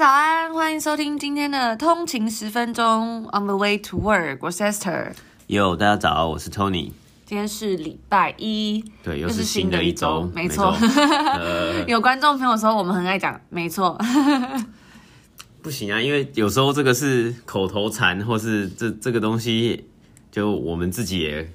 早安，欢迎收听今天的通勤十分钟。On the way to work，我是 Esther。Yo，大家早，我是 Tony。今天是礼拜一，对，又是新的一周，没错。有观众朋友说我们很爱讲，没错。不行啊，因为有时候这个是口头禅，或是这这个东西，就我们自己也。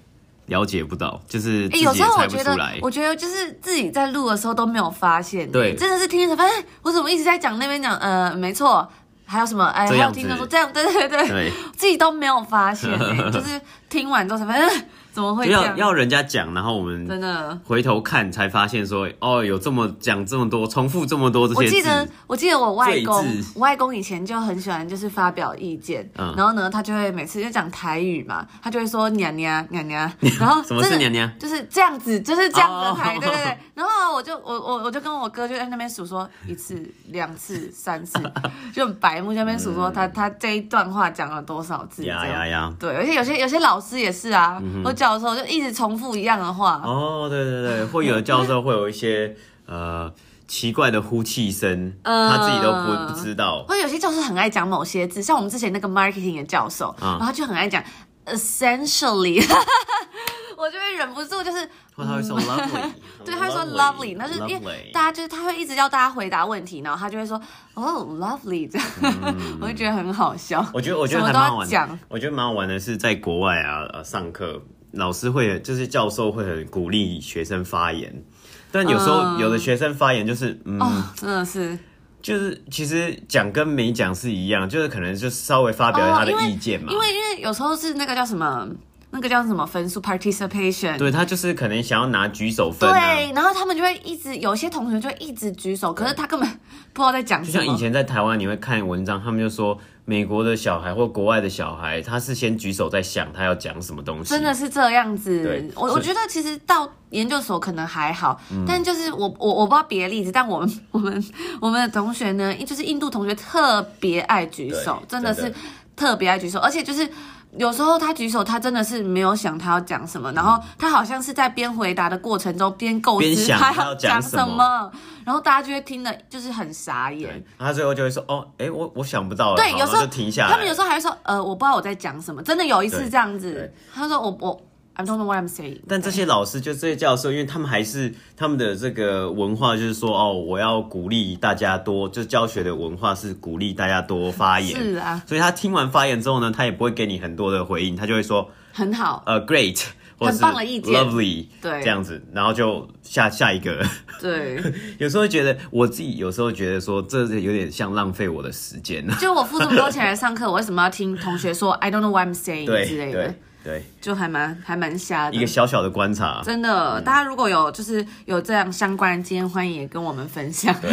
了解不到，就是自己也猜不出来。欸、有时候我觉得，我觉得就是自己在录的时候都没有发现。对，真的是听着发现，我怎么一直在讲那边讲，呃，没错，还有什么，哎，还有听众说这样，对对对，对自己都没有发现、欸，就是听完之后才发现。怎么会要要人家讲，然后我们真的回头看才发现说，哦，有这么讲这么多，重复这么多这些字。我记得我记得我外公，我外公以前就很喜欢就是发表意见，嗯、然后呢，他就会每次就讲台语嘛，他就会说娘娘娘娘，然后什么是娘娘？就是这样子，就是这样子的台，对对对。然后我就我我我就跟我哥就在那边数说一次、两次、三次，就很白目在那边数说他、嗯、他这一段话讲了多少字。呀呀呀！对，而且有些有些老师也是啊，嗯、我。教授就一直重复一样的话。哦，对对对，会有的教授会有一些呃奇怪的呼气声，呃、他自己都不不知道。或者有些教授很爱讲某些字，像我们之前那个 marketing 的教授，嗯、然后他就很爱讲 essentially，我就会忍不住就是，他会说 lovely，对，他会说 lovely，那是因为大家就是他会一直要大家回答问题，然后他就会说哦 lovely 这样，嗯、我就觉得很好笑。我觉得我觉得还蛮好玩的，我觉得蛮好玩的是在国外啊呃上课。老师会就是教授会很鼓励学生发言，但有时候有的学生发言就是嗯，真的是，就是其实讲跟没讲是一样，就是可能就稍微发表他的意见嘛，哦、因为因为，因为有时候是那个叫什么。那个叫什么分数？Participation。对，他就是可能想要拿举手分、啊。对，然后他们就会一直，有些同学就会一直举手，可是他根本不知道在讲什么。就像以前在台湾，你会看文章，他们就说美国的小孩或国外的小孩，他是先举手在想他要讲什么东西。真的是这样子。我我觉得其实到研究所可能还好，嗯、但就是我我我不知道别的例子，但我们 我们我们的同学呢，就是印度同学特别爱举手，真的是特别爱举手，而且就是。有时候他举手，他真的是没有想他要讲什么，然后他好像是在边回答的过程中边构思他要讲什么，然后大家就会听的就是很傻眼。他最后就会说：“哦，哎，我我想不到了。”对，有时候停下来。他们有时候还会说：“呃，我不知道我在讲什么。”真的有一次这样子，他说：“我我。” I don't know what I'm saying。但这些老师就这些教授，因为他们还是 他们的这个文化，就是说哦，我要鼓励大家多，就教学的文化是鼓励大家多发言。是啊。所以他听完发言之后呢，他也不会给你很多的回应，他就会说很好，呃，great，很棒的意见，lovely，对，这样子，然后就下下一个。对。有时候觉得我自己有时候觉得说，这有点像浪费我的时间。就我付这么多钱来上课，我为什么要听同学说 I don't know what I'm saying 对之类的？对对，就还蛮还蛮瞎的。一个小小的观察，真的，嗯、大家如果有就是有这样相关的经验，欢迎也跟我们分享。对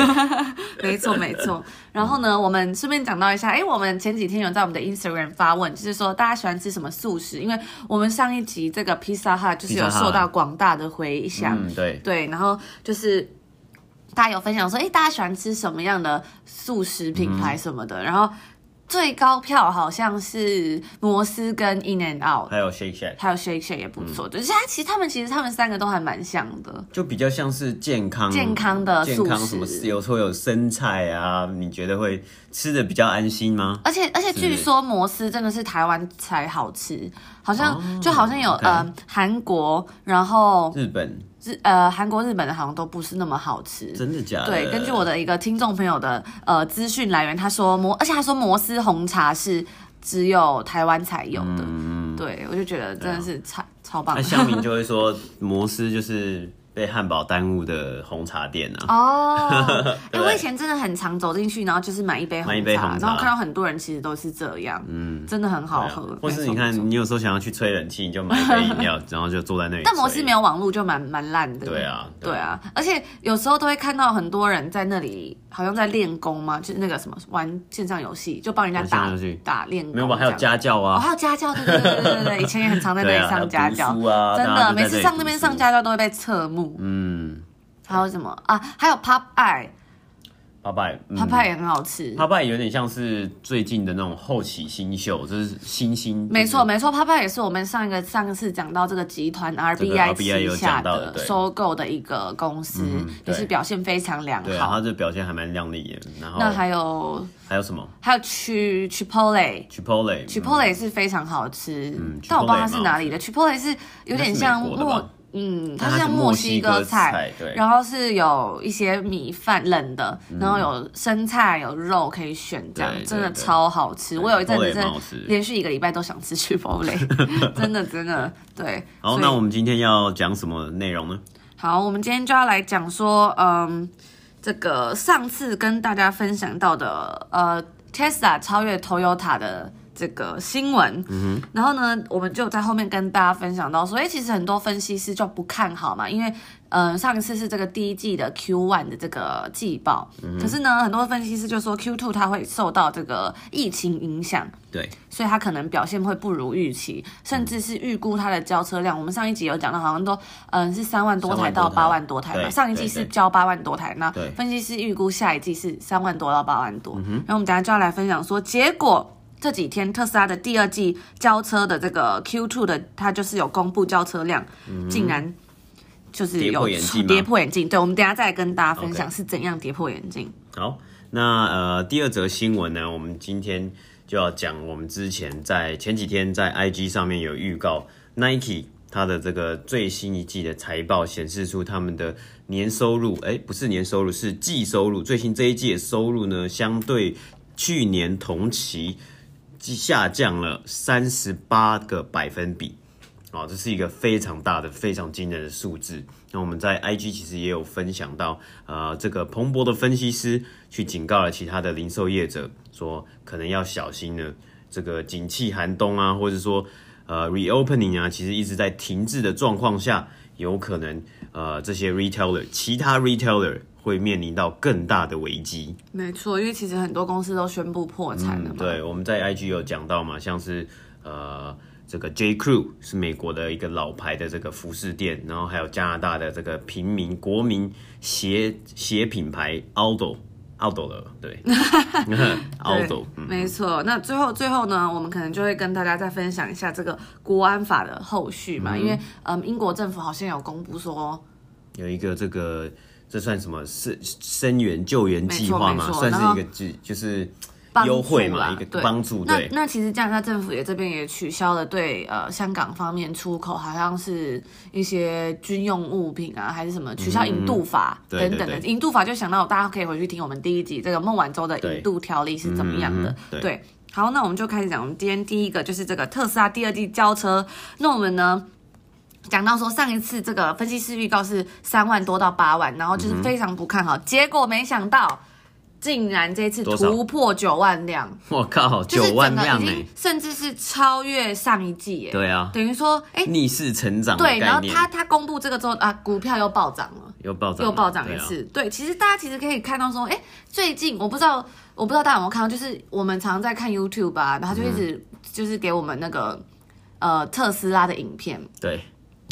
没错没错。然后呢，我们顺便讲到一下，哎，我们前几天有在我们的 Instagram 发问，就是说大家喜欢吃什么素食？因为我们上一集这个 Pizza Hut 就是有受到广大的回响。嗯，对对。然后就是大家有分享说，哎，大家喜欢吃什么样的素食品牌什么的，嗯、然后。最高票好像是摩斯跟 In and Out，还有 Shake Shack，还有 Shake Shack 也不错。就是他其实他们其实他们三个都还蛮像的，就比较像是健康健康的健康什么有时候有生菜啊，你觉得会吃的比较安心吗？而且而且据说摩斯真的是台湾才好吃，好像、哦、就好像有呃韩国，然后日本。日呃，韩国、日本的好像都不是那么好吃，真的假的？对，根据我的一个听众朋友的呃资讯来源，他说摩，而且他说摩斯红茶是只有台湾才有的，嗯、对，我就觉得真的是超、啊、超棒的。那乡民就会说摩斯就是。被汉堡耽误的红茶店啊！哦，哎，我以前真的很常走进去，然后就是买一杯红茶，然后看到很多人其实都是这样，嗯，真的很好喝。或是你看，你有时候想要去吹冷气，你就买一杯饮料，然后就坐在那里。但摩斯没有网络，就蛮蛮烂的。对啊，对啊，而且有时候都会看到很多人在那里，好像在练功嘛，就是那个什么玩线上游戏，就帮人家打打练功。没有吧？还有家教啊，哦还有家教，对对对对对，以前也很常在那里 上家教啊，真的，每次上那边上家教都会被侧目。嗯，还有什么啊？还有 Pop Eye 帕派，帕派也很好吃。帕派有点像是最近的那种后起新秀，就是新兴。没错没错，帕派也是我们上一个上次讲到这个集团 RBI 旗下的收购的一个公司，也是表现非常良好。对，它这表现还蛮亮丽的。然后那还有还有什么？还有 Chipotle，Chipotle，Chipotle 是非常好吃。但我不知道它是哪里的，Chipotle 是有点像墨。嗯，它像墨西哥菜，对，然后是有一些米饭冷的，然后有生菜有肉可以选，这样真的超好吃。我有一阵子真的连续一个礼拜都想吃 Chipotle，真的真的对。好，那我们今天要讲什么内容呢？好，我们今天就要来讲说，嗯，这个上次跟大家分享到的，呃，Tesla 超越 Toyota 的。这个新闻，然后呢，我们就在后面跟大家分享到说，哎，其实很多分析师就不看好嘛，因为，呃，上一次是这个第一季的 Q one 的这个季报，嗯、可是呢，很多分析师就说 Q two 它会受到这个疫情影响，对，所以它可能表现会不如预期，甚至是预估它的交车量，嗯、我们上一集有讲到，好像都，嗯、呃，是三万多台到八万多台嘛，上一季是交八万多台，那分析师预估下一季是三万多到八万多，嗯、然后我们等下就要来分享说结果。这几天特斯拉的第二季交车的这个 Q2 的，它就是有公布交车量，嗯、竟然就是有跌破眼镜。对，我们等下再来跟大家分享是怎样跌破眼镜。好，那呃第二则新闻呢，我们今天就要讲我们之前在前几天在 IG 上面有预告 Nike 它的这个最新一季的财报显示出他们的年收入，哎，不是年收入，是季收入，最新这一季的收入呢，相对去年同期。下降了三十八个百分比，啊，这是一个非常大的、非常惊人的数字。那我们在 IG 其实也有分享到，呃，这个彭博的分析师去警告了其他的零售业者，说可能要小心呢。这个景气寒冬啊，或者说呃 reopening 啊，其实一直在停滞的状况下，有可能呃这些 retailer 其他 retailer。会面临到更大的危机。没错，因为其实很多公司都宣布破产了嘛。嗯、对，我们在 IG 有讲到嘛，像是呃这个 J Crew 是美国的一个老牌的这个服饰店，然后还有加拿大的这个平民国民鞋鞋品牌 Aldo Aldo 了，对，Aldo，没错。那最后最后呢，我们可能就会跟大家再分享一下这个国安法的后续嘛，嗯、因为嗯英国政府好像有公布说有一个这个。这算什么？是生援救援计划吗？算是一个就就是优惠嘛，一个帮助。对，那那其实加拿大政府也这边也取消了对呃香港方面出口，好像是一些军用物品啊，还是什么取消引渡法等等的。引渡法就想到大家可以回去听我们第一集这个孟晚舟的引渡条例是怎么样的。对，好，那我们就开始讲，我们今天第一个就是这个特斯拉第二季交车，那我们呢？讲到说上一次这个分析师预告是三万多到八万，然后就是非常不看好，嗯、结果没想到竟然这次突破九万辆，我靠，九万辆呢，甚至是超越上一季耶，对啊，等于说哎逆势成长，对，然后他他公布这个之后啊，股票又暴涨了，又暴涨，又暴涨一次，对，啊、对，其实大家其实可以看到说，哎，最近我不知道我不知道大家有没有看到，就是我们常常在看 YouTube 啊，然后就一直、嗯、就是给我们那个呃特斯拉的影片，对。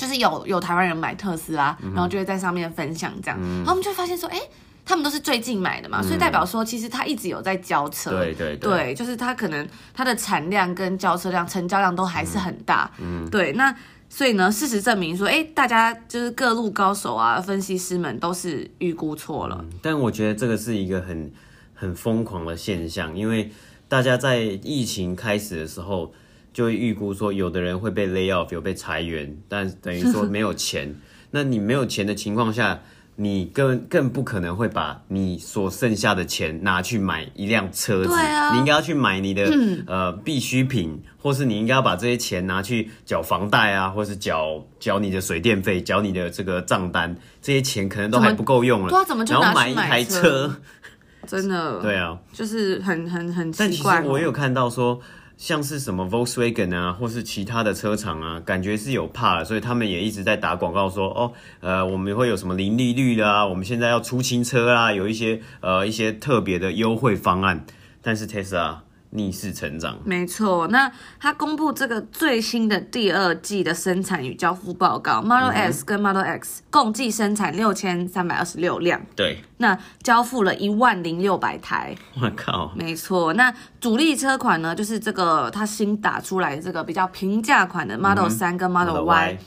就是有有台湾人买特斯拉，然后就会在上面分享这样，然后我们就会发现说，哎，他们都是最近买的嘛，所以代表说其实他一直有在交车，对对对，就是他可能他的产量跟交车量、成交量都还是很大，嗯，对，那所以呢，事实证明说，哎，大家就是各路高手啊，分析师们都是预估错了。但我觉得这个是一个很很疯狂的现象，因为大家在疫情开始的时候。就会预估说，有的人会被 lay off，有被裁员，但等于说没有钱。那你没有钱的情况下，你更更不可能会把你所剩下的钱拿去买一辆车子。对啊，你应该要去买你的、嗯、呃必需品，或是你应该要把这些钱拿去缴房贷啊，或是缴缴你的水电费，缴你的这个账单。这些钱可能都还不够用了，对啊，怎么就拿去买一台车？真的，对啊，就是很很很奇怪。但其实我也有看到说。像是什么 Volkswagen 啊，或是其他的车厂啊，感觉是有怕了，所以他们也一直在打广告说，哦，呃，我们会有什么零利率啦，我们现在要出清车啦，有一些呃一些特别的优惠方案。但是 Tesla 逆势成长。没错，那他公布这个最新的第二季的生产与交付报告，Model S 跟 Model X 共计生产六千三百二十六辆，对，那交付了一万零六百台。我靠，没错，那主力车款呢，就是这个他新打出来的这个比较平价款的 Model 三跟 Model Y。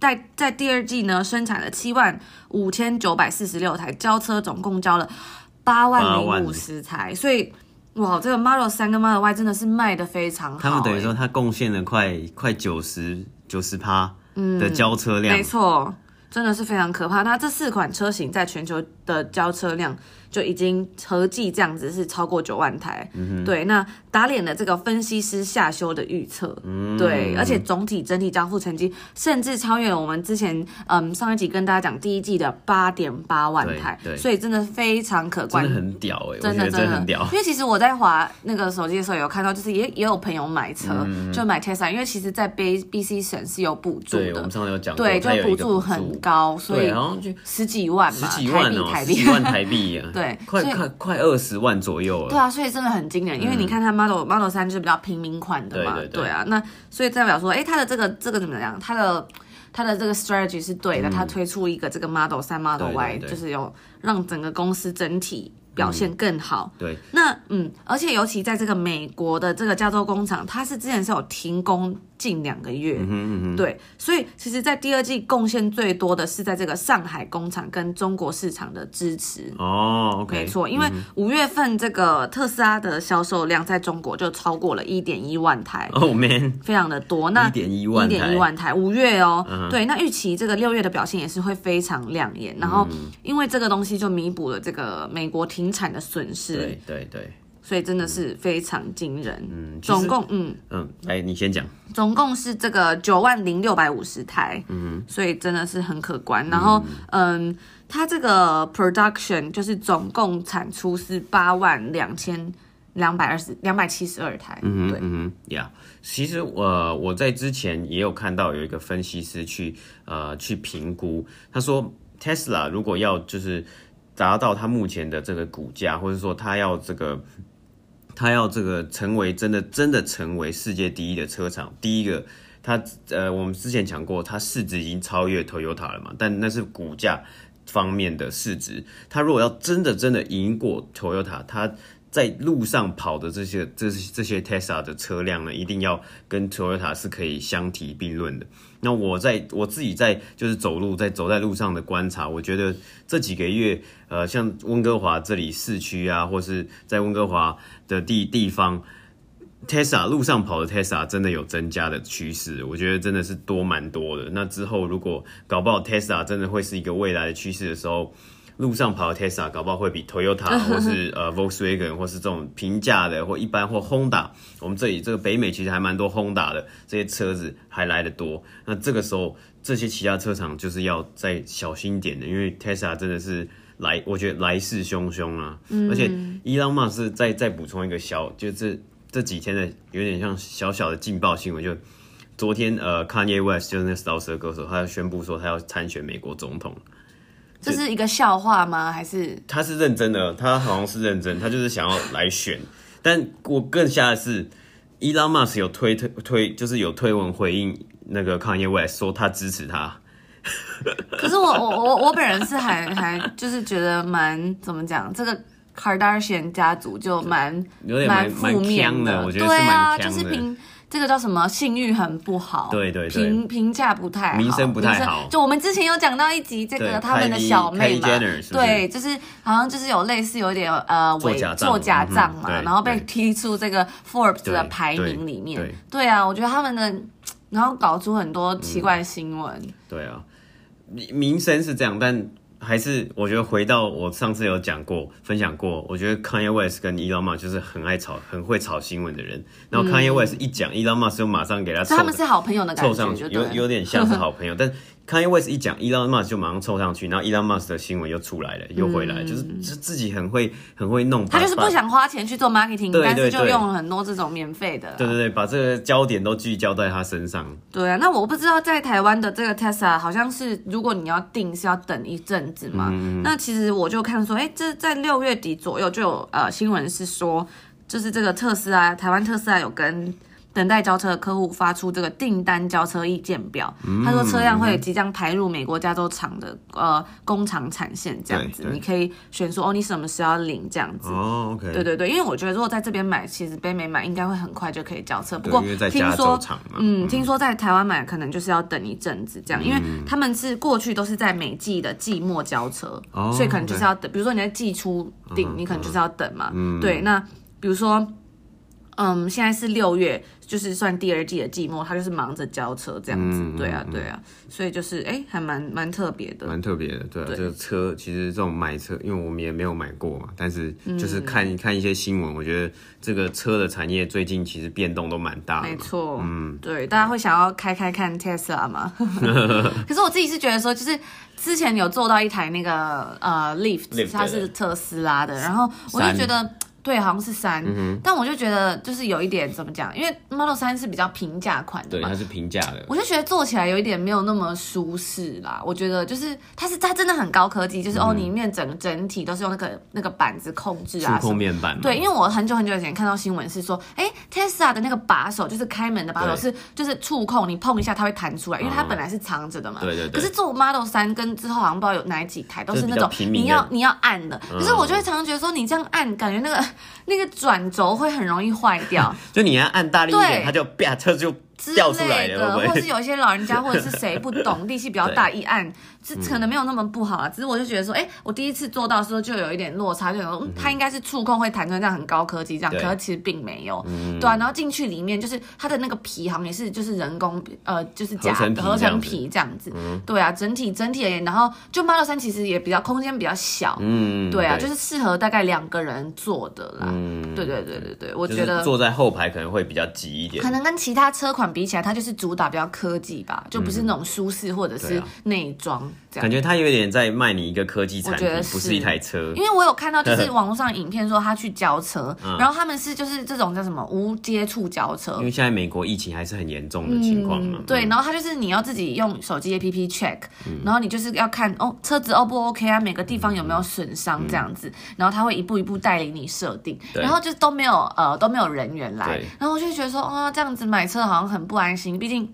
在在第二季呢，生产了七万五千九百四十六台，交车总共交了八万零五十台，所以哇，这个 Model 三跟 Model Y 真的是卖的非常好。他们等于说，它贡献了快快九十九十趴的交车量，嗯、没错，真的是非常可怕。那这四款车型在全球的交车量。就已经合计这样子是超过九万台，嗯、对，那打脸的这个分析师下修的预测，嗯，对，而且总体整体交付成绩甚至超越了我们之前嗯上一集跟大家讲第一季的八点八万台，对，所以真的非常可观，真的很屌哎、欸，真的真的很屌。因为其实我在滑那个手机的时候有看到，就是也也有朋友买车，嗯、就买 Tesla，因为其实在 B B C 省是有补助的，对，我们上次有讲过，对，就补助很高，所以十几万嘛，十几万哦，台币，十几万台币啊，对。对，快快快二十万左右了。对啊，所以真的很惊人，因为你看它 Model Model 三就是比较平民款的嘛，对，对，对，对啊，那所以代表说，哎，它的这个这个怎么样？它的它的这个 strategy 是对的，它、嗯、推出一个这个 Model 三 Model Y，就是有让整个公司整体表现更好。嗯、对，那嗯，而且尤其在这个美国的这个加州工厂，它是之前是有停工。近两个月，嗯嗯嗯，对，所以其实，在第二季贡献最多的是在这个上海工厂跟中国市场的支持。哦，OK，没错，因为五月份这个特斯拉的销售量在中国就超过了一点一万台，哦、oh,，man，非常的多，那一点一万，一点一万台，五月哦，uh -huh. 对，那预期这个六月的表现也是会非常亮眼，然后因为这个东西就弥补了这个美国停产的损失，对对对。所以真的是非常惊人，嗯，总共嗯。嗯，来你先讲，总共是这个九万零六百五十台，嗯，所以真的是很可观。然后嗯，它这个 production 就是总共产出是八万两千两百二十两百七十二台，嗯对，嗯呀，yeah, 其实我我在之前也有看到有一个分析师去呃去评估，他说 Tesla 如果要就是达到它目前的这个股价，或者说它要这个。他要这个成为真的真的成为世界第一的车厂，第一个，他呃，我们之前讲过，他市值已经超越 Toyota 了嘛，但那是股价方面的市值。他如果要真的真的赢过 Toyota，他在路上跑的这些这这些 Tesla 的车辆呢，一定要跟 Toyota 是可以相提并论的。那我在我自己在就是走路在走在路上的观察，我觉得这几个月，呃，像温哥华这里市区啊，或是在温哥华的地地方，Tesla 路上跑的 Tesla 真的有增加的趋势，我觉得真的是多蛮多的。那之后如果搞不好 Tesla 真的会是一个未来的趋势的时候。路上跑的 Tesla 搞不好会比 Toyota 或是呃 Volkswagen 或是这种平价的或一般或 Honda，我们这里这个北美其实还蛮多 Honda 的这些车子还来得多。那这个时候这些其他车厂就是要再小心一点的，因为 Tesla 真的是来，我觉得来势汹汹啊。嗯、而且伊朗马是再再补充一个小，就这这几天的有点像小小的劲爆新闻，就昨天呃 Kanye West 就是那饶舌歌手，他要宣布说他要参选美国总统。这是一个笑话吗？还是他是认真的？他好像是认真，他就是想要来选。但我更吓的是，Elon Musk 有推推推，就是有推文回应那个 Kanye West，说他支持他。可是我我我我本人是还还就是觉得蛮怎么讲，这个 Kardashian 家族就蛮有点蛮负面的，我觉得是啊，就是凭。这个叫什么？信誉很不好，对对对，评评价不太好，名声不太好。就我们之前有讲到一集，这个他们的小妹嘛，对，就是好像就是有类似有点呃伪做假账嘛、嗯，然后被踢出这个 Forbes 的排名里面。对，啊，我觉得他们的，然后搞出很多奇怪的新闻、嗯。对啊，名声是这样，但。还是我觉得回到我上次有讲过、分享过，我觉得 Kanye West 跟 Elon Musk 就是很爱炒、很会炒新闻的人。然后 Kanye West 一讲、嗯、Elon Musk 就马上给他凑，他们是好朋友的感觉，凑上去，有有点像是好朋友，但。Kanye West 一讲，Elon Musk 就马上凑上去，然后 Elon Musk 的新闻又出来了，又回来，嗯、就是就自己很会很会弄。他就是不想花钱去做 marketing，对对对，但是就用了很多这种免费的。对对对，把这个焦点都聚焦在他身上。对啊，那我不知道在台湾的这个 Tesla 好像是，如果你要订是要等一阵子嘛、嗯。那其实我就看说，哎、欸，这在六月底左右就有呃新闻是说。就是这个特斯拉，台湾特斯拉有跟。等待交车的客户发出这个订单交车意见表，他说车辆会即将排入美国加州厂的呃工厂产线这样子，你可以选出哦，你什么时候要领这样子。哦，OK。对对对，因为我觉得如果在这边买，其实北美买应该会很快就可以交车。不过听说，嗯，听说在台湾买可能就是要等一阵子这样，因为他们是过去都是在每季的季末交车，所以可能就是要等。比如说你在季初订，你可能就是要等嘛。对，那比如说，嗯，现在是六月。就是算第二季的季末，他就是忙着交车这样子，嗯、对啊，对啊，所以就是哎、欸，还蛮蛮特别的，蛮特别的，对啊，对。这个车其实这种买车，因为我们也没有买过嘛，但是就是看一看一些新闻，我觉得这个车的产业最近其实变动都蛮大的，没错，嗯，对，大家会想要开开看 Tesla 吗？可是我自己是觉得说，就是之前有做到一台那个呃 Lift，它是特斯拉的，然后我就觉得。对，好像是三，嗯、但我就觉得就是有一点怎么讲，因为 Model 三是比较平价款的嘛，对，它是平价的，我就觉得坐起来有一点没有那么舒适啦。我觉得就是它是它真的很高科技，就是、嗯、哦里面整整体都是用那个那个板子控制啊，触控面板。对，因为我很久很久以前看到新闻是说，哎，Tesla 的那个把手就是开门的把手是就是触控，你碰一下它会弹出来，因为它本来是藏着的嘛。对对对。可是做 Model 三跟之后好像不知道有哪几台都是那种你要你要按的，可是我就会常常觉得说你这样按，感觉那个那个转。轴会很容易坏掉，就你要按大力一点，它就啪车就掉出来，的会会？或者是有一些老人家或者是谁不懂 力气比较大，一按。是可能没有那么不好啊，只是我就觉得说，哎，我第一次做到的时候就有一点落差，就有、嗯、它应该是触控会弹出来这样很高科技这样，可是其实并没有，嗯、对啊。然后进去里面就是它的那个皮好像也是就是人工呃就是假的合成皮这样子，嗯、对啊，整体整体而言，然后就 Model 3其实也比较空间比较小，嗯，对啊，对。就是适合大概两个人坐的啦，嗯，对对对对对，我觉得坐在后排可能会比较挤一点，可能跟其他车款比起来，它就是主打比较科技吧，就不是那种舒适或者是内装。感觉他有点在卖你一个科技产品，不是一台车。因为我有看到就是 网络上影片说他去交车，然后他们是就是这种叫什么无接触交车。因为现在美国疫情还是很严重的情况嘛。对，然后他就是你要自己用手机 APP check，然后你就是要看哦车子 O 不 OK 啊，每个地方有没有损伤这样子，然后他会一步一步带领你设定，然后就都没有呃都没有人员来，然后我就觉得说哦这样子买车好像很不安心，毕竟。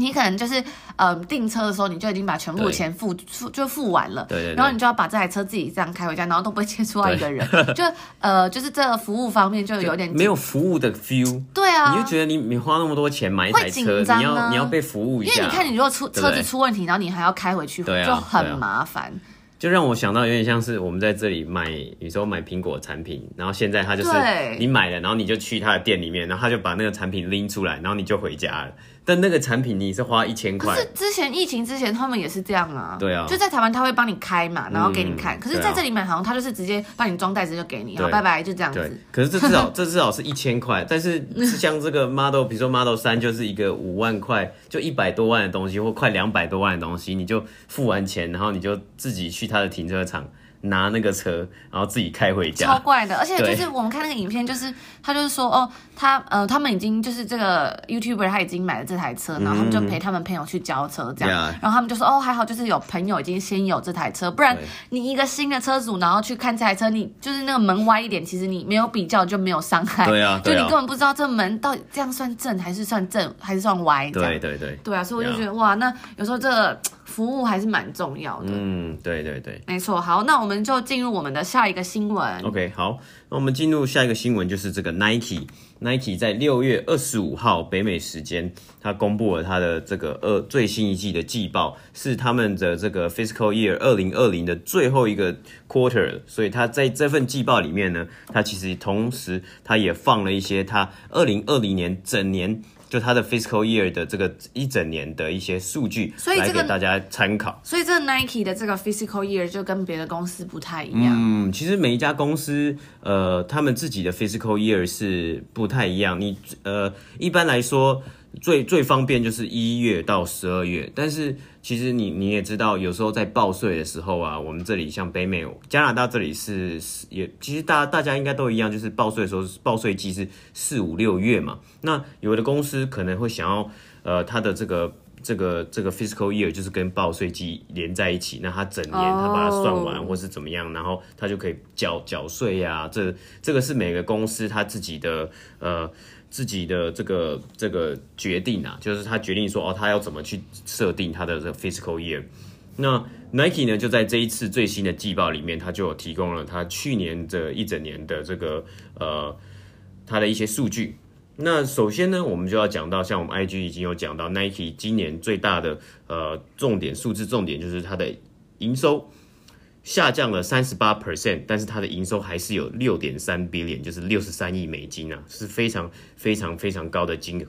你可能就是，嗯、呃，订车的时候你就已经把全部钱付付就付完了，对对对，然后你就要把这台车自己这样开回家，然后都不会接触到一个人，就呃，就是这个服务方面就有点没有服务的 feel。对啊，你就觉得你你花那么多钱买一台车，你要你要被服务一下，因为你看你如果出车子出问题，然后你还要开回去，对就很麻烦。就让我想到有点像是我们在这里买，有时候买苹果产品，然后现在他就是你买了，然后你就去他的店里面，然后他就把那个产品拎出来，然后你就回家了。但那个产品你是花一千块。可是之前疫情之前他们也是这样啊。对啊。就在台湾他会帮你开嘛，然后给你看。可是在这里买好像他就是直接帮你装袋子就给你，好拜拜就这样子。可是这至少 这至少是一千块，但是 像这个 Model，比如说 Model 三就是一个五万块，就一百多万的东西或快两百多万的东西，你就付完钱，然后你就自己去他的停车场。拿那个车，然后自己开回家，超怪的。而且就是我们看那个影片，就是他就是说，哦，他呃，他们已经就是这个 YouTuber 他已经买了这台车，然后他们就陪他们朋友去交车这样，然后他们就说，哦，还好就是有朋友已经先有这台车，不然你一个新的车主，然后去看这台车，你就是那个门歪一点，其实你没有比较就没有伤害，对啊，就你根本不知道这门到底这样算正还是算正还是算歪，对对对，对啊，所以我就觉得哇，那有时候这个。服务还是蛮重要的。嗯，对对对，没错。好，那我们就进入我们的下一个新闻。OK，好，那我们进入下一个新闻，就是这个 Nike。Nike 在六月二十五号北美时间，它公布了它的这个二最新一季的季报，是他们的这个 Fiscal Year 二零二零的最后一个 Quarter。所以它在这份季报里面呢，它其实同时它也放了一些它二零二零年整年。就它的 fiscal year 的这个一整年的一些数据，所以来给大家参考。所以这个 Nike 的这个 fiscal year 就跟别的公司不太一样。嗯，其实每一家公司，呃，他们自己的 fiscal year 是不太一样。你呃，一般来说。最最方便就是一月到十二月，但是其实你你也知道，有时候在报税的时候啊，我们这里像北美、加拿大这里是也，其实大家大家应该都一样，就是报税的时候报税季是四五六月嘛。那有的公司可能会想要，呃，他的这个这个这个 fiscal year 就是跟报税季连在一起，那他整年他把它算完或是怎么样，然后他就可以缴缴税呀。这这个是每个公司他自己的呃自己的这个这个决定啊，就是他决定说哦，他要怎么去设定他的这个 fiscal year。那 Nike 呢，就在这一次最新的季报里面，他就有提供了他去年的一整年的这个呃他的一些数据。那首先呢，我们就要讲到，像我们 IG 已经有讲到，Nike 今年最大的呃重点数字重点就是它的营收下降了三十八 percent，但是它的营收还是有六点三 billion，就是六十三亿美金啊，是非常非常非常高的金额，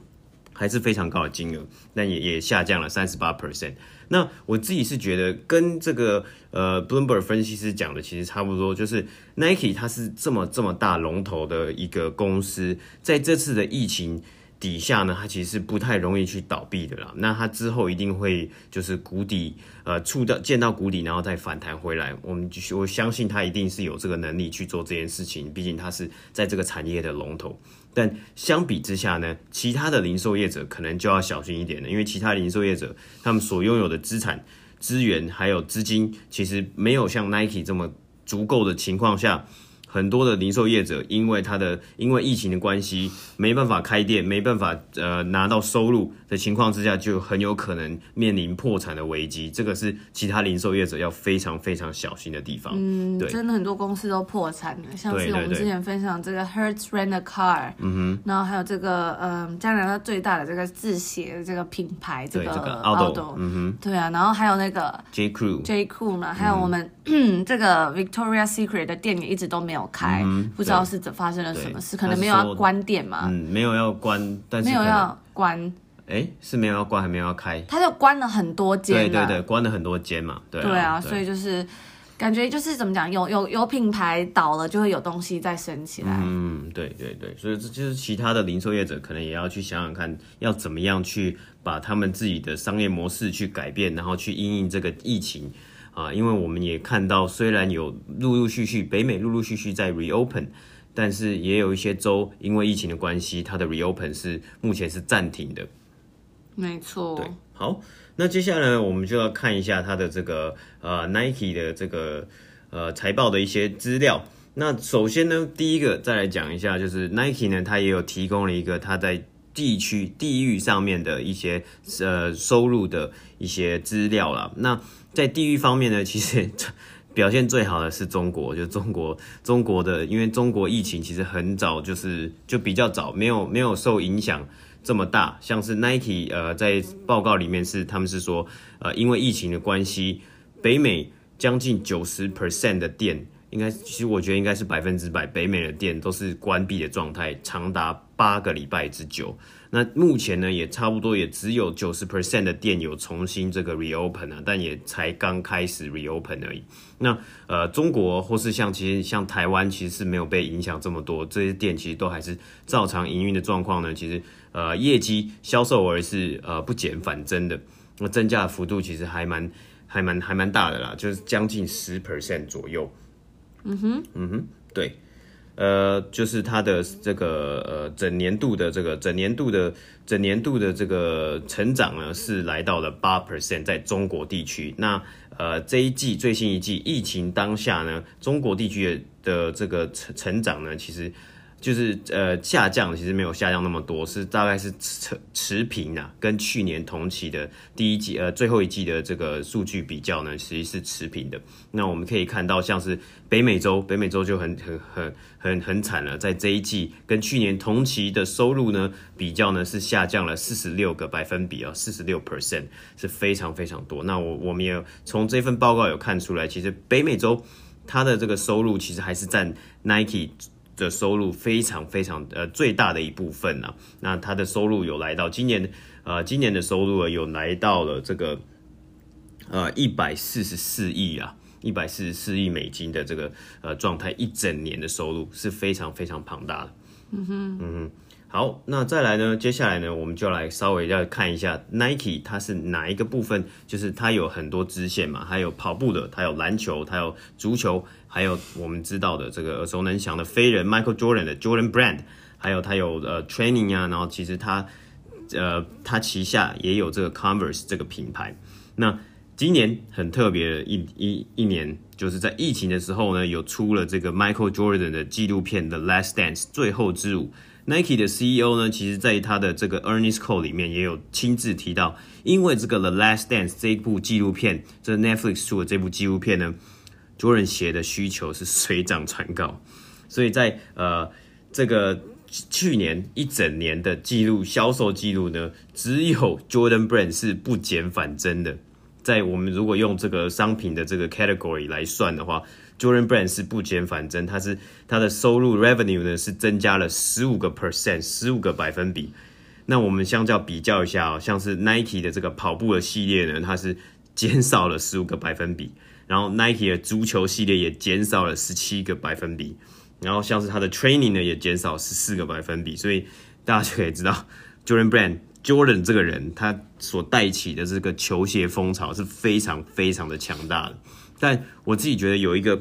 还是非常高的金额，但也也下降了三十八 percent。那我自己是觉得跟这个呃 Bloomberg 分析师讲的其实差不多，就是 Nike 它是这么这么大龙头的一个公司，在这次的疫情底下呢，它其实是不太容易去倒闭的啦。那它之后一定会就是谷底呃触到见到谷底，然后再反弹回来。我们就我相信它一定是有这个能力去做这件事情，毕竟它是在这个产业的龙头。但相比之下呢，其他的零售业者可能就要小心一点了，因为其他零售业者他们所拥有的资产、资源还有资金，其实没有像 Nike 这么足够的情况下。很多的零售业者，因为他的因为疫情的关系，没办法开店，没办法呃拿到收入的情况之下，就很有可能面临破产的危机。这个是其他零售业者要非常非常小心的地方。嗯，对，真的很多公司都破产了，像是我们之前分享这个 Hertz Rent a Car，嗯哼，然后还有这个嗯加拿大最大的这个制鞋的这个品牌，这个 Aldo，嗯哼，对啊，然后还有那个 J Crew J Crew 呢，还有我们、嗯、这个 Victoria Secret 的店也一直都没有。开、嗯，不知道是怎发生了什么事，可能没有要关店嘛？嗯，没有要关，但是没有要关。哎、欸，是没有要关，还没有要开。他就关了很多间。对对对，关了很多间嘛。对啊，对啊，所以就是感觉就是怎么讲，有有有品牌倒了，就会有东西再升起来。嗯，对对对，所以这就是其他的零售业者可能也要去想想看，要怎么样去把他们自己的商业模式去改变，然后去因应这个疫情。啊，因为我们也看到，虽然有陆陆续续北美陆陆续续在 reopen，但是也有一些州因为疫情的关系，它的 reopen 是目前是暂停的。没错。对，好，那接下来，我们就要看一下它的这个呃 Nike 的这个呃财报的一些资料。那首先呢，第一个再来讲一下，就是 Nike 呢，它也有提供了一个它在地区地域上面的一些呃收入的一些资料啦。那在地域方面呢，其实 表现最好的是中国，就中国中国的，因为中国疫情其实很早就是就比较早，没有没有受影响这么大。像是 Nike 呃在报告里面是他们是说呃因为疫情的关系，北美将近九十 percent 的店。应该，其实我觉得应该是百分之百，北美的店都是关闭的状态，长达八个礼拜之久。那目前呢，也差不多也只有九十 percent 的店有重新这个 reopen 啊，但也才刚开始 reopen 而已。那呃，中国或是像其实像台湾，其实是没有被影响这么多，这些店其实都还是照常营运的状况呢。其实呃，业绩销售额是呃不减反增的，那增加的幅度其实还蛮还蛮还蛮大的啦，就是将近十 percent 左右。嗯哼，嗯哼，对，呃，就是它的这个呃整年度的这个整年度的整年度的这个成长呢，是来到了八 percent，在中国地区。那呃这一季最新一季疫情当下呢，中国地区的这个成成长呢，其实。就是呃下降，其实没有下降那么多，是大概是持持平啊，跟去年同期的第一季呃最后一季的这个数据比较呢，其实是持平的。那我们可以看到，像是北美洲，北美洲就很很很很很惨了，在这一季跟去年同期的收入呢比较呢是下降了四十六个百分比啊，四十六 percent 是非常非常多。那我我们也从这份报告有看出来，其实北美洲它的这个收入其实还是占 Nike。的收入非常非常呃最大的一部分呢、那他的收入有来到今年呃今年的收入有来到了这个呃一百四十四亿啊，一百四十四亿美金的这个呃状态，一整年的收入是非常非常庞大的。嗯哼，嗯哼。好，那再来呢？接下来呢，我们就来稍微要看一下 Nike 它是哪一个部分，就是它有很多支线嘛，还有跑步的，它有篮球，它有足球，还有我们知道的这个耳熟能详的飞人 Michael Jordan 的 Jordan Brand，还有它有呃 training 啊，然后其实它呃，它旗下也有这个 Converse 这个品牌。那今年很特别的一一一年，就是在疫情的时候呢，有出了这个 Michael Jordan 的纪录片《The Last Dance》最后之舞。Nike 的 CEO 呢，其实在他的这个 Earnings Call 里面也有亲自提到，因为这个《The Last Dance》这一部纪录片，这 Netflix 出的这部纪录片呢，Jordan 鞋的需求是水涨船高，所以在呃这个去年一整年的记录销售记录呢，只有 Jordan Brand 是不减反增的。在我们如果用这个商品的这个 category 来算的话，Jordan Brand 是不减反增，它是它的收入 revenue 呢是增加了十五个 percent，十五个百分比。那我们相较比较一下哦，像是 Nike 的这个跑步的系列呢，它是减少了十五个百分比，然后 Nike 的足球系列也减少了十七个百分比，然后像是它的 training 呢也减少十四个百分比，所以大家就可以知道 Jordan Brand。Jordan 这个人，他所带起的这个球鞋风潮是非常非常的强大的。但我自己觉得有一个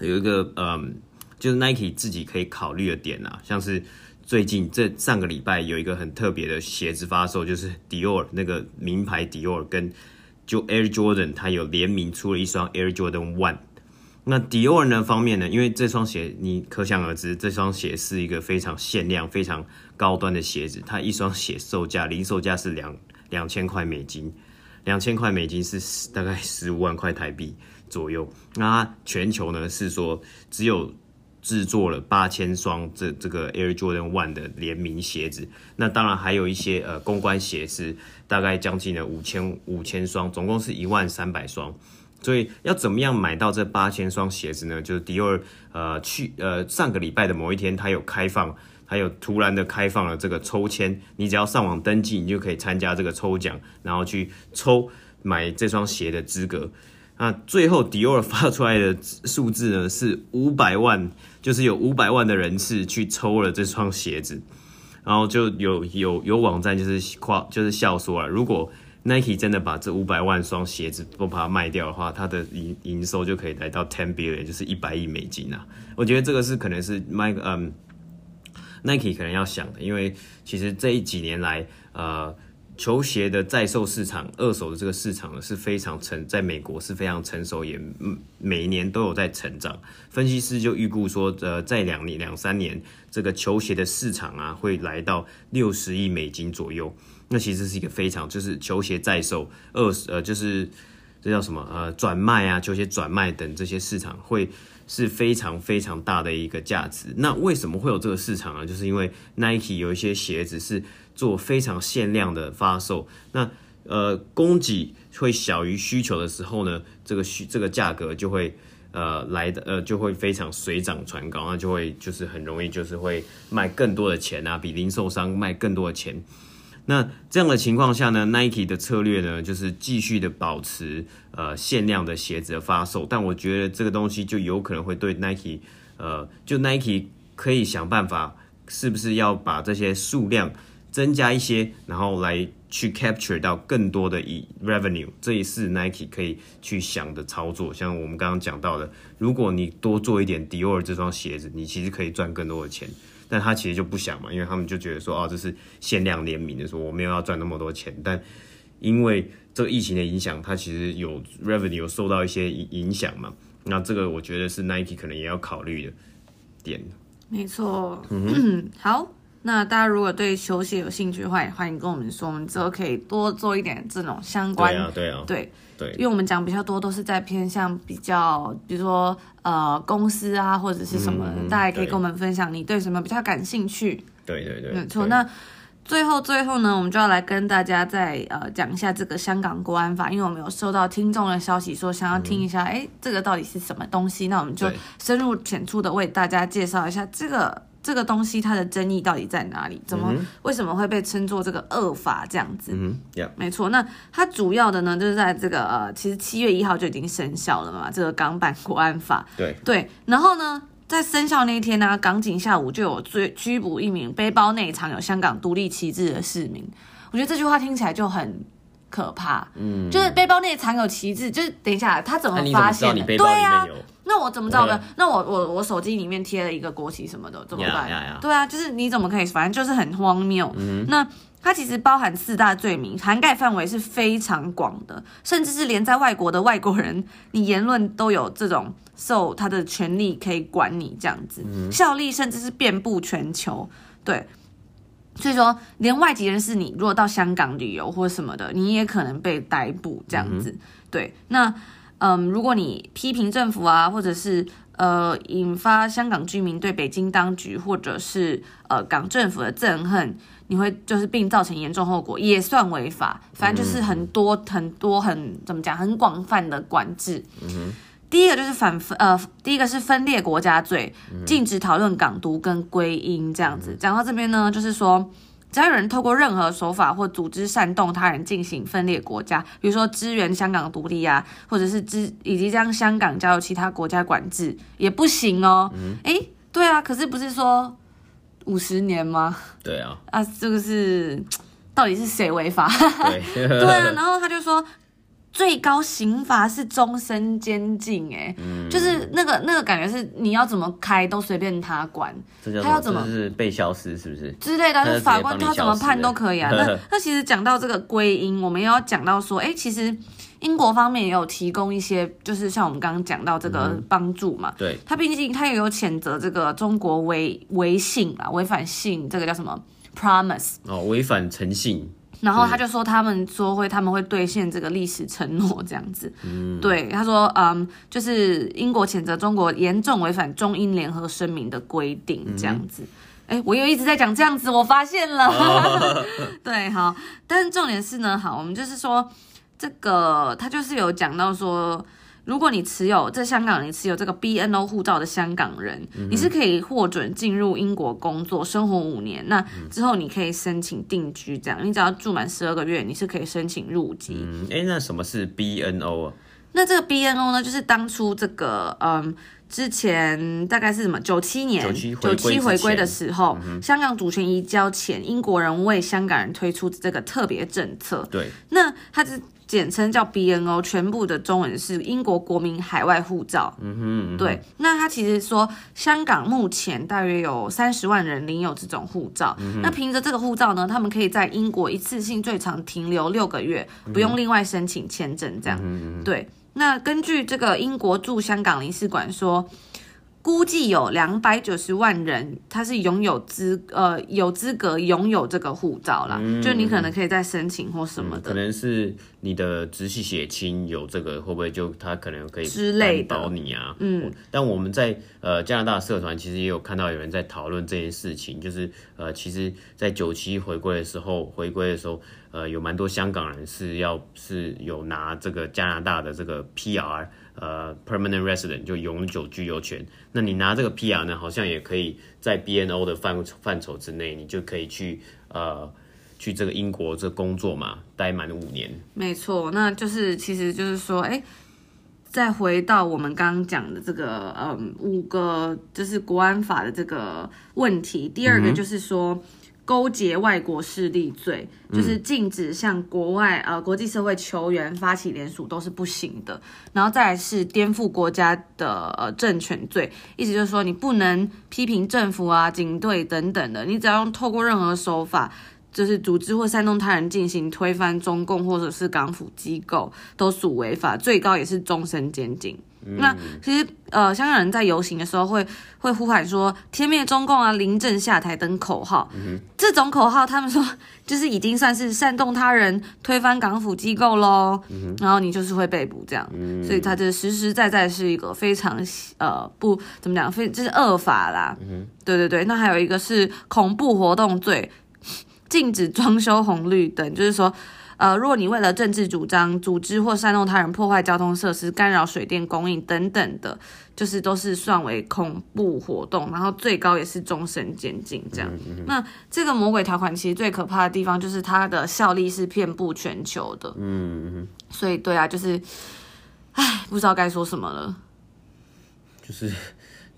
有一个嗯，就是 Nike 自己可以考虑的点啊，像是最近这上个礼拜有一个很特别的鞋子发售，就是 Dior 那个名牌 Dior 跟就 Air Jordan，它有联名出了一双 Air Jordan One。那 Dior 呢方面呢，因为这双鞋你可想而知，这双鞋是一个非常限量、非常高端的鞋子。它一双鞋售价，零售价是两两千块美金，两千块美金是大概十五万块台币左右。那全球呢是说只有制作了八千双这这个 Air Jordan One 的联名鞋子。那当然还有一些呃公关鞋是大概将近了五千五千双，总共是一万三百双。所以要怎么样买到这八千双鞋子呢？就是迪奥，呃，去呃上个礼拜的某一天，它有开放，还有突然的开放了这个抽签，你只要上网登记，你就可以参加这个抽奖，然后去抽买这双鞋的资格。那最后迪奥发出来的数字呢是五百万，就是有五百万的人次去抽了这双鞋子，然后就有有有网站就是夸就是笑说了，如果 Nike 真的把这五百万双鞋子都把它卖掉的话，它的营营收就可以来到 ten billion，就是一百亿美金啊！我觉得这个是可能是 Mike 嗯 Nike 可能要想的，因为其实这一几年来，呃，球鞋的在售市场、二手的这个市场呢是非常成，在美国是非常成熟，也每一年都有在成长。分析师就预估说，呃，在两年两三年，这个球鞋的市场啊会来到六十亿美金左右。那其实是一个非常，就是球鞋在售、二呃，就是这叫什么呃，转卖啊，球鞋转卖等这些市场会是非常非常大的一个价值。那为什么会有这个市场呢？就是因为 Nike 有一些鞋子是做非常限量的发售，那呃，供给会小于需求的时候呢，这个需这个价格就会呃来的呃就会非常水涨船高，那就会就是很容易就是会卖更多的钱啊，比零售商卖更多的钱。那这样的情况下呢，Nike 的策略呢，就是继续的保持呃限量的鞋子的发售，但我觉得这个东西就有可能会对 Nike，呃，就 Nike 可以想办法，是不是要把这些数量增加一些，然后来去 capture 到更多的以 revenue，这也是 Nike 可以去想的操作。像我们刚刚讲到的，如果你多做一点 Dior 这双鞋子，你其实可以赚更多的钱。但他其实就不想嘛，因为他们就觉得说，哦，这是限量联名的，说我没有要赚那么多钱。但因为这个疫情的影响，它其实有 revenue 有受到一些影响嘛。那这个我觉得是 Nike 可能也要考虑的点。没错，嗯哼，好。那大家如果对球鞋有兴趣的话，也欢迎跟我们说，我们之后可以多做一点这种相关。对啊，对啊，对对，因为我们讲比较多都是在偏向比较，比如说呃公司啊或者是什么，嗯、大家也可以跟我们分享你对什么比较感兴趣。对对对，没错。那最后最后呢，我们就要来跟大家再呃讲一下这个香港国安法，因为我们有收到听众的消息说想要听一下，哎、嗯，这个到底是什么东西？那我们就深入浅出的为大家介绍一下这个。这个东西它的争议到底在哪里？怎么、嗯、为什么会被称作这个恶法这样子？嗯 yeah. 没错。那它主要的呢，就是在这个呃，其实七月一号就已经生效了嘛，这个港版国安法。对对。然后呢，在生效那一天呢、啊，港警下午就有追拘捕一名背包内藏有香港独立旗帜的市民。我觉得这句话听起来就很可怕。嗯。就是背包内藏有旗帜，就是等一下他怎么发现的？对呀。那我怎么知道呢？那我我我手机里面贴了一个国旗什么的，怎么办？Yeah, yeah, yeah. 对啊，就是你怎么可以？反正就是很荒谬。嗯、那它其实包含四大罪名，涵盖范围是非常广的，甚至是连在外国的外国人，你言论都有这种受他的权利可以管你这样子，效力甚至是遍布全球。对，所以说连外籍人士，你如果到香港旅游或什么的，你也可能被逮捕这样子。对，那嗯，如果你批评政府啊，或者是呃引发香港居民对北京当局或者是呃港政府的憎恨。你会就是并造成严重后果，也算违法。反正就是很多很多很怎么讲，很广泛的管制。嗯哼。第一个就是反分呃，第一个是分裂国家罪，禁止讨论港独跟归因这样子。讲到这边呢，就是说，只要有人透过任何手法或组织煽动他人进行分裂国家，比如说支援香港独立啊，或者是支以及将香港交由其他国家管制，也不行哦。嗯。哎，对啊，可是不是说。五十年吗？对啊，啊，这个是到底是谁违法？对，对啊，然后他就说最高刑罚是终身监禁，哎，嗯，就是那个那个感觉是你要怎么开都随便他管，他要怎么是被消失是不是之类的？就法官他怎么判都可以啊。那 那其实讲到这个归因，我们也要讲到说，哎，其实。英国方面也有提供一些，就是像我们刚刚讲到这个帮助嘛。嗯、对，他毕竟他也有谴责这个中国违违信啊，违反信这个叫什么 promise 哦，违反诚信。然后他就说他们说会他们会兑现这个历史承诺这样子。嗯，对，他说嗯，就是英国谴责中国严重违反中英联合声明的规定这样子。哎、嗯，我又一直在讲这样子，我发现了。哦、对，好，但是重点是呢，好，我们就是说。这个他就是有讲到说，如果你持有在香港，你持有这个 BNO 护照的香港人，嗯、你是可以获准进入英国工作生活五年。那之后你可以申请定居，这样你只要住满十二个月，你是可以申请入籍。哎、嗯，那什么是 BNO 啊？那这个 BNO 呢，就是当初这个嗯，之前大概是什么九七年九七回归的时候，嗯、香港主权移交前，英国人为香港人推出这个特别政策。对，那他是。简称叫 BNO，全部的中文是英国国民海外护照。嗯哼，嗯哼，对。那他其实说，香港目前大约有三十万人领有这种护照。嗯、那凭着这个护照呢，他们可以在英国一次性最长停留六个月，不用另外申请签证。这样，嗯、对。那根据这个英国驻香港领事馆说。估计有两百九十万人，他是拥有资呃有资格拥有这个护照啦，嗯、就你可能可以再申请或什么的，嗯、可能是你的直系血亲有这个，会不会就他可能可以之类保你啊？嗯，但我们在呃加拿大社团其实也有看到有人在讨论这件事情，就是呃其实，在九七回归的时候，回归的时候，呃有蛮多香港人是要是有拿这个加拿大的这个 PR。呃，permanent resident 就永久居留权。那你拿这个 PR 呢，好像也可以在 BNO 的范范畴之内，你就可以去呃去这个英国这工作嘛，待满五年。没错，那就是其实就是说，哎、欸，再回到我们刚刚讲的这个，嗯，五个就是国安法的这个问题。第二个就是说。嗯勾结外国势力罪，就是禁止向国外呃国际社会球员发起联署都是不行的。然后再来是颠覆国家的呃政权罪，意思就是说你不能批评政府啊、警队等等的，你只要用透过任何手法，就是组织或煽动他人进行推翻中共或者是港府机构，都属违法，最高也是终身监禁。那其实，呃，香港人在游行的时候会会呼喊说“天灭中共啊，临阵下台”等口号。这种口号，他们说就是已经算是煽动他人推翻港府机构喽。嗯、然后你就是会被捕这样。嗯、所以他这实实在在是一个非常呃不怎么讲，非就是恶法啦。对对对，那还有一个是恐怖活动罪，禁止装修红绿灯，就是说。呃，如果你为了政治主张，组织或煽动他人破坏交通设施、干扰水电供应等等的，就是都是算为恐怖活动，然后最高也是终身监禁这样。嗯嗯、那这个魔鬼条款其实最可怕的地方就是它的效力是遍布全球的。嗯嗯。所以对啊，就是，唉，不知道该说什么了。就是。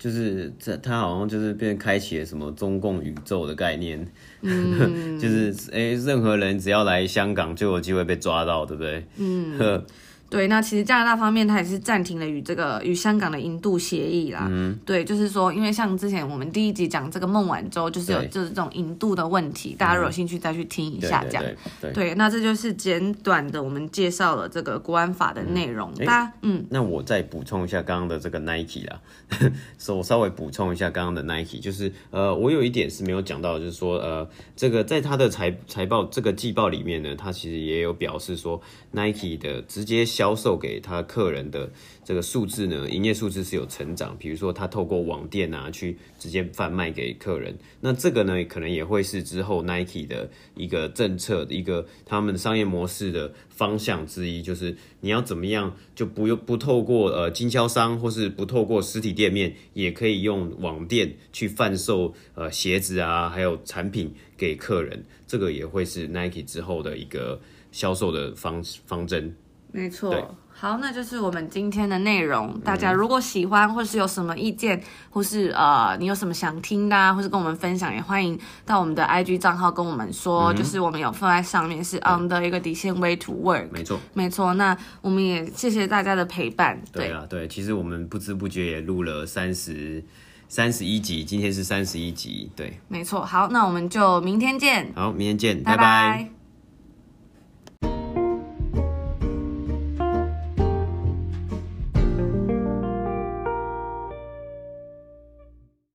就是这，他好像就是变开启了什么中共宇宙的概念，嗯、就是哎、欸，任何人只要来香港就有机会被抓到，对不对？嗯，对，那其实加拿大方面它也是暂停了与这个与香港的引渡协议啦。嗯，对，就是说，因为像之前我们第一集讲这个孟晚舟，就是有就是这种引渡的问题，大家如果有兴趣再去听一下这样。对，对，对，对，那这就是简短的我们介绍了这个国安法的内容。嗯、大家嗯，那我再补充一下刚刚的这个 Nike 啦，所以我稍微补充一下刚刚的 Nike，就是呃，我有一点是没有讲到，就是说呃，这个在他的财财报这个季报里面呢，他其实也有表示说 Nike 的直接销售给他客人的这个数字呢，营业数字是有成长。比如说，他透过网店啊，去直接贩卖给客人。那这个呢，可能也会是之后 Nike 的一个政策，一个他们商业模式的方向之一，就是你要怎么样就不用不透过呃经销商，或是不透过实体店面，也可以用网店去贩售呃鞋子啊，还有产品给客人。这个也会是 Nike 之后的一个销售的方方针。没错，好，那就是我们今天的内容。大家如果喜欢，或是有什么意见，或是呃，你有什么想听的，或是跟我们分享，也欢迎到我们的 IG 账号跟我们说。嗯、就是我们有放在上面，是 on 的一个底线 way to work。没错，没错。那我们也谢谢大家的陪伴。对啊，对，其实我们不知不觉也录了三十三十一集，今天是三十一集。对，没错。好，那我们就明天见。好，明天见，拜拜。拜拜。